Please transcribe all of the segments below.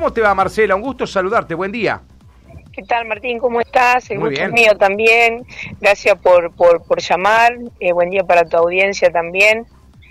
¿Cómo te va, Marcela? Un gusto saludarte. Buen día. ¿Qué tal, Martín? ¿Cómo estás? El gusto es mío también. Gracias por, por, por llamar. Eh, buen día para tu audiencia también.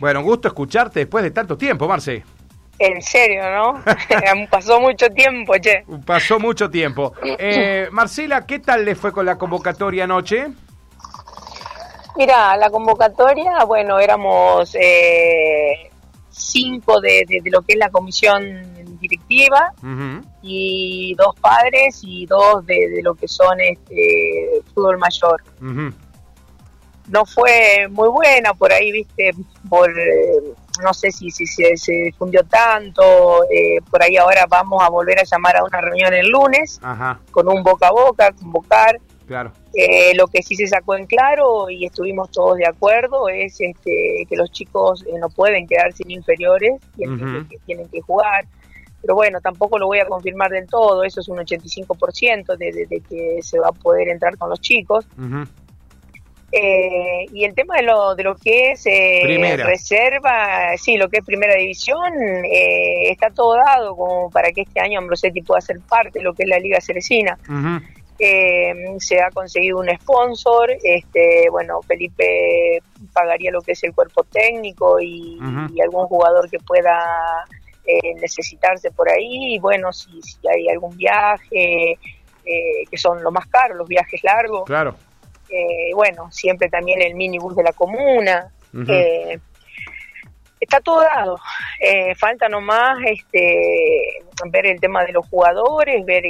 Bueno, un gusto escucharte después de tanto tiempo, Marce. En serio, ¿no? Pasó mucho tiempo, che. Pasó mucho tiempo. Eh, Marcela, ¿qué tal le fue con la convocatoria anoche? Mira, la convocatoria, bueno, éramos eh, cinco de, lo que es la comisión directiva y dos padres y dos de, lo que son este fútbol mayor. No fue muy buena por ahí, viste, por eh, no sé si, si, se difundió tanto, eh, por ahí ahora vamos a volver a llamar a una reunión el lunes con un boca a boca, convocar. Claro. Eh, lo que sí se sacó en claro y estuvimos todos de acuerdo es este, que los chicos no pueden quedar sin inferiores y que tienen que jugar pero bueno, tampoco lo voy a confirmar del todo, eso es un 85% de, de, que se va a poder entrar con los chicos. eh, y el tema de lo, de lo que es eh, reserva, sí, lo que es primera división, eh, está todo dado como para que este año Ambrosetti pueda ser parte de lo que es la Liga Ceresina. Eh, se ha conseguido un sponsor, este, bueno, Felipe pagaría lo que es el cuerpo técnico y algún jugador que pueda eh, necesitarse por ahí, y bueno, si, si hay algún viaje, eh, que son lo más caros, los viajes largos. Claro. Eh, bueno, siempre también el minibús de la comuna. está todo dado. falta nomás este, ver el tema de los jugadores, ver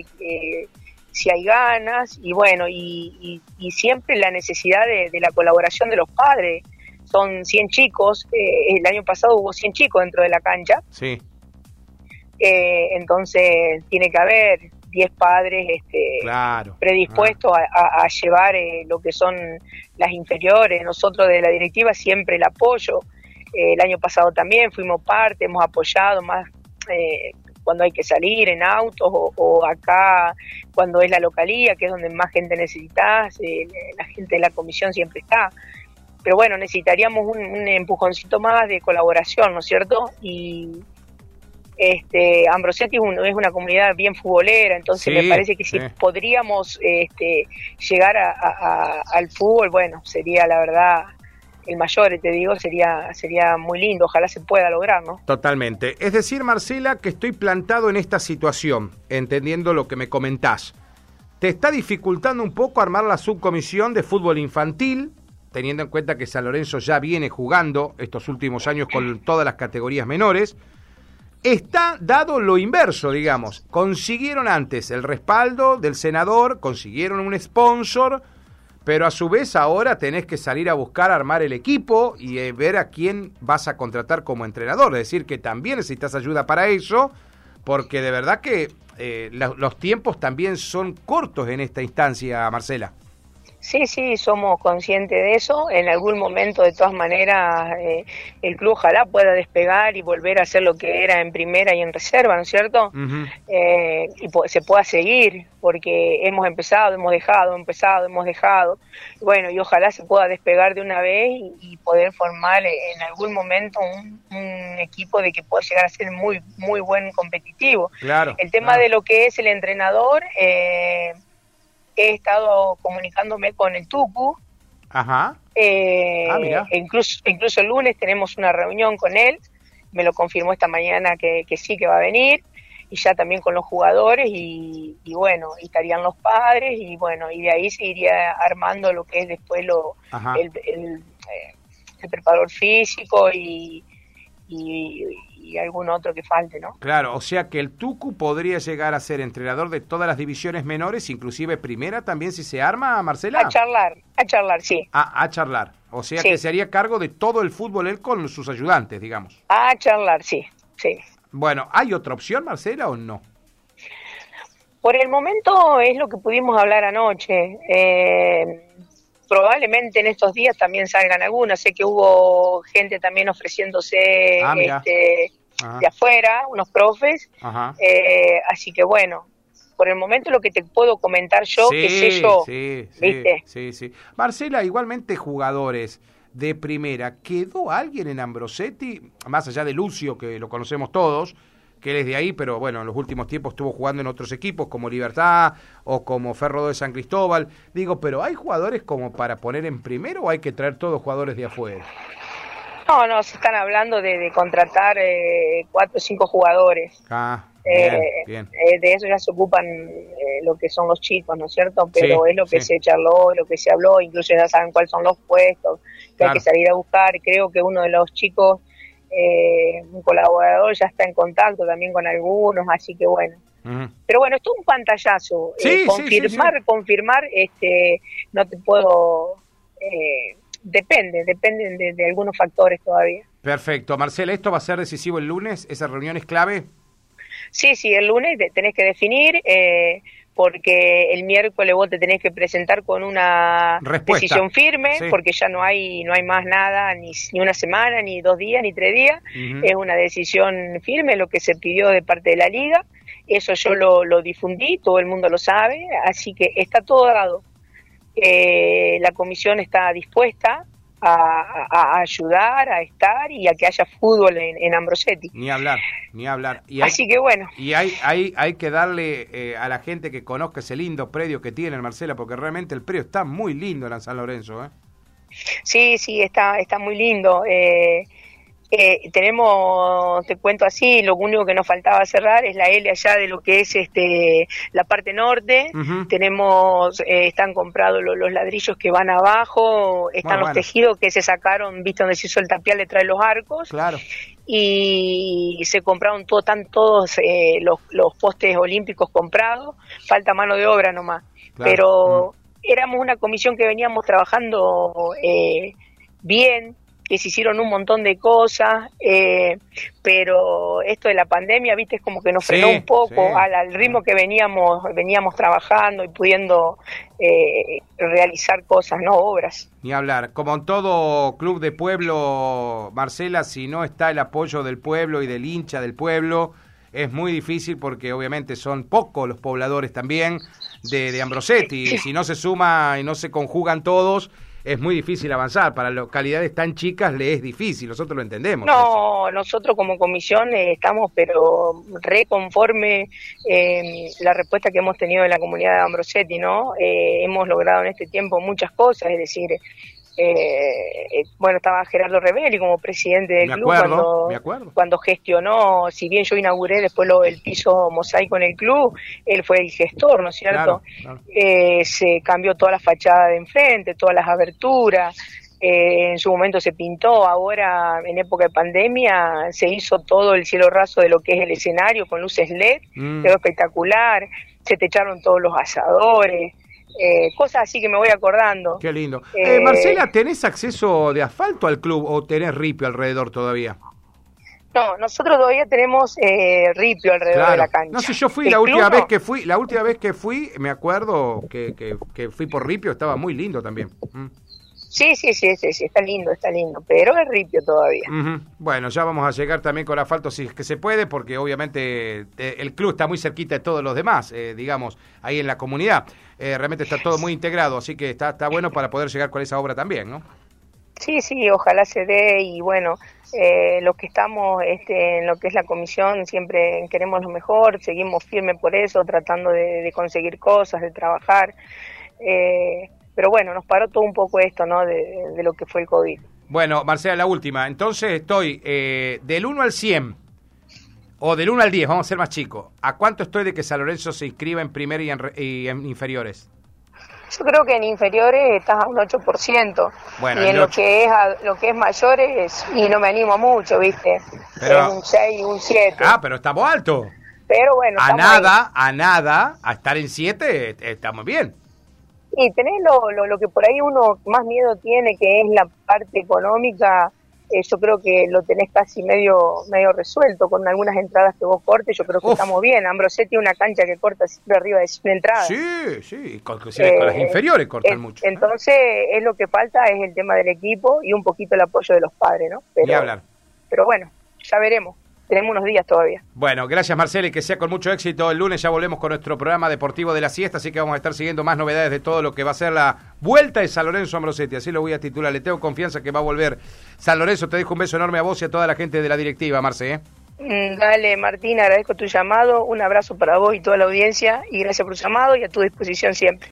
si hay ganas y bueno, y, siempre la necesidad de, de, la colaboración de los padres. Son 100 chicos, el año pasado hubo 100 chicos dentro de la cancha. Sí. Eh, entonces tiene que haber 10 padres este, predispuestos a, llevar eh, lo que son las inferiores. Nosotros de la directiva siempre el apoyo. Eh, el año pasado también fuimos parte, hemos apoyado más cuando hay que salir en autos o, acá cuando es la localía, que es donde más gente necesitas, la gente de la comisión siempre está. Pero bueno, necesitaríamos un, un empujoncito más de colaboración, ¿no es cierto? Y, este, Ambrosetti es, una comunidad bien futbolera, entonces me parece que si podríamos este, llegar al fútbol, bueno, sería la verdad el mayor, te digo, sería, sería muy lindo, ojalá se pueda lograr, ¿no? Totalmente. Es decir, Marcela, que estoy plantado en esta situación, entendiendo lo que me comentás. ¿Te está dificultando un poco armar la subcomisión de fútbol infantil, teniendo en cuenta que San Lorenzo ya viene jugando estos últimos años con todas las categorías menores? Está dado lo inverso, digamos. Consiguieron antes el respaldo del senador, consiguieron un sponsor, pero a su vez ahora tenés que salir a buscar armar el equipo y eh, ver a quién vas a contratar como entrenador. Es decir, que también necesitas ayuda para eso, porque de verdad que eh, los tiempos también son cortos en esta instancia, Marcela. Sí, sí, somos conscientes de eso. En algún momento, de todas maneras, eh, el club ojalá pueda despegar y volver a ser lo que era en primera y en reserva, ¿no es cierto? Eh, y se pueda seguir, porque hemos empezado, hemos dejado, empezado, hemos dejado. Bueno, y ojalá se pueda despegar de una vez y, poder formar en algún momento un, equipo de que pueda llegar a ser muy, muy buen competitivo. Claro. El tema de lo que es el entrenador. Eh, he estado comunicándome con el Tucu. Ajá. Eh, ah, incluso, incluso el lunes tenemos una reunión con él. Me lo confirmó esta mañana que, sí, que va a venir. Y ya también con los jugadores y, bueno, y estarían los padres y bueno, y de ahí se iría armando lo que es después lo, el, el, eh, el preparador físico y, y algún otro que falte, ¿no? Claro, o sea que el Tucu podría llegar a ser entrenador de todas las divisiones menores, inclusive primera también si se arma, Marcela. A charlar, a charlar, sí. A, charlar, o sea que se haría cargo de todo el fútbol él con sus ayudantes, digamos. A charlar, sí, sí. Bueno, ¿hay otra opción, Marcela, o no? Por el momento es lo que pudimos hablar anoche. Eh, probablemente en estos días también salgan algunas. Sé que hubo gente también ofreciéndose ah, este, de afuera, unos profes. Eh, así que bueno, por el momento lo que te puedo comentar yo, que sé yo, sí, ¿viste? Sí, sí. Marcela, igualmente jugadores de primera, ¿quedó alguien en Ambrosetti, más allá de Lucio, que lo conocemos todos, que él es de ahí, pero bueno, en los últimos tiempos estuvo jugando en otros equipos como Libertad o como Ferro de San Cristóbal. Digo, pero ¿hay jugadores como para poner en primero o hay que traer todos jugadores de afuera? No, no, se están hablando de, contratar eh, cuatro o cinco jugadores. Ah, bien, eh, bien. Eh, de eso ya se ocupan eh, lo que son los chicos, ¿no es cierto? Pero es lo que se charló, lo que se habló, incluso ya saben cuáles son los puestos que hay que salir a buscar. Creo que uno de los chicos eh, un colaborador ya está en contacto también con algunos, así que bueno. Pero bueno, esto es un pantallazo. Eh, confirmar, confirmar, este, no te puedo. Eh, depende, depende de, de, algunos factores todavía. Perfecto. Marcela, ¿esto va a ser decisivo el lunes? ¿Esa reunión es clave? Sí, sí, el lunes tenés que definir. Eh, porque el miércoles vos te tenés que presentar con una decisión firme, porque ya no hay no hay más nada, ni, ni una semana, ni dos días, ni tres días, es una decisión firme lo que se pidió de parte de la liga, eso yo lo, lo difundí, todo el mundo lo sabe, así que está todo dado. Eh, la comisión está dispuesta a, ayudar, a estar y a que haya fútbol en, en Ambrosetti. Ni hablar, ni hablar. Y Así que bueno. Y hay, hay, hay que darle eh, a la gente que conozca ese lindo predio que tiene Marcela, porque realmente el predio está muy lindo en San Lorenzo. ¿eh? Sí, sí, está, está muy lindo. Eh, eh, tenemos, te cuento así, lo único que nos faltaba cerrar es la L allá de lo que es este la parte norte. Tenemos, eh, están comprados los, ladrillos que van abajo, están los tejidos que se sacaron, viste donde se hizo el tapial detrás de los arcos. Claro. Y se compraron todo, están todos eh, los, los postes olímpicos comprados, falta mano de obra nomás. Pero éramos una comisión que veníamos trabajando bien, que se hicieron un montón de cosas, eh, pero esto de la pandemia, viste, es como que nos frenó un poco al, ritmo que veníamos veníamos trabajando y pudiendo eh, realizar cosas, no obras. Ni hablar. Como en todo club de pueblo, Marcela, si no está el apoyo del pueblo y del hincha del pueblo, es muy difícil porque obviamente son pocos los pobladores también de, de Ambrosetti. Y si no se suma y no se conjugan todos, es muy difícil avanzar. Para localidades tan chicas le es difícil, nosotros lo entendemos. No, nosotros como comisión eh, estamos pero reconforme eh, la respuesta que hemos tenido de la comunidad de Ambrosetti, ¿no? Eh, hemos logrado en este tiempo muchas cosas, es decir, eh, eh, bueno, estaba Gerardo Rebelli como presidente del club cuando, cuando gestionó, si bien yo inauguré después lo, el piso mosaico en el club, él fue el gestor, ¿no es cierto? Eh, se cambió toda la fachada de enfrente, todas las aberturas, eh, en su momento se pintó, ahora en época de pandemia se hizo todo el cielo raso de lo que es el escenario con luces LED, mm. quedó espectacular, se te echaron todos los asadores, eh, cosas así que me voy acordando. Qué lindo. Eh, Marcela, ¿tenés acceso de asfalto al club o tenés ripio alrededor todavía? No, nosotros todavía tenemos eh, ripio alrededor de la cancha. No sé, yo fui la última vez que fui, la última vez que fui, me acuerdo que, que, fui por ripio, estaba muy lindo también. Mm. Sí, sí, sí, sí, sí, está lindo, está lindo, pero es ripio todavía. Bueno, ya vamos a llegar también con asfalto si es que se puede, porque obviamente eh, el club está muy cerquita de todos los demás, eh, digamos, ahí en la comunidad. Eh, realmente está todo muy integrado, así que está, está bueno para poder llegar con esa obra también, ¿no? Sí, sí, ojalá se dé y bueno, eh, los que estamos este, en lo que es la comisión siempre queremos lo mejor, seguimos firmes por eso, tratando de, conseguir cosas, de trabajar. Eh, pero bueno, nos paró todo un poco esto, ¿no? De, lo que fue el COVID. Bueno, Marcela, la última. Entonces estoy eh, del 1 al 100, o del 1 al 10, vamos a ser más chicos. ¿A cuánto estoy de que San Lorenzo se inscriba en primer y en, inferiores? Yo creo que en inferiores estás a un 8%. Bueno, y en lo que es lo que es mayores, y no me animo mucho, ¿viste? Pero, un 6, un 7. Ah, pero estamos alto. Pero bueno. A nada, a nada, a estar en 7, estamos bien. Y tenés lo, lo, que por ahí uno más miedo tiene, que es la parte económica, eh, yo creo que lo tenés casi medio medio resuelto con algunas entradas que vos cortes, yo creo que estamos bien. Ambrosetti una cancha que corta siempre arriba de 100 entradas. Sí, sí, con, con las inferiores cortan mucho. Entonces, es lo que falta, es el tema del equipo y un poquito el apoyo de los padres, ¿no? Pero, hablar. Pero bueno, ya veremos tenemos unos días todavía. Bueno, gracias Marcela y que sea con mucho éxito. El lunes ya volvemos con nuestro programa deportivo de la siesta, así que vamos a estar siguiendo más novedades de todo lo que va a ser la vuelta de San Lorenzo Ambrosetti. Así lo voy a titular. Le tengo confianza que va a volver San Lorenzo. Te dejo un beso enorme a vos y a toda la gente de la directiva, Marce. ¿eh? Mm, dale, Martín, agradezco tu llamado. Un abrazo para vos y toda la audiencia y gracias por tu llamado y a tu disposición siempre.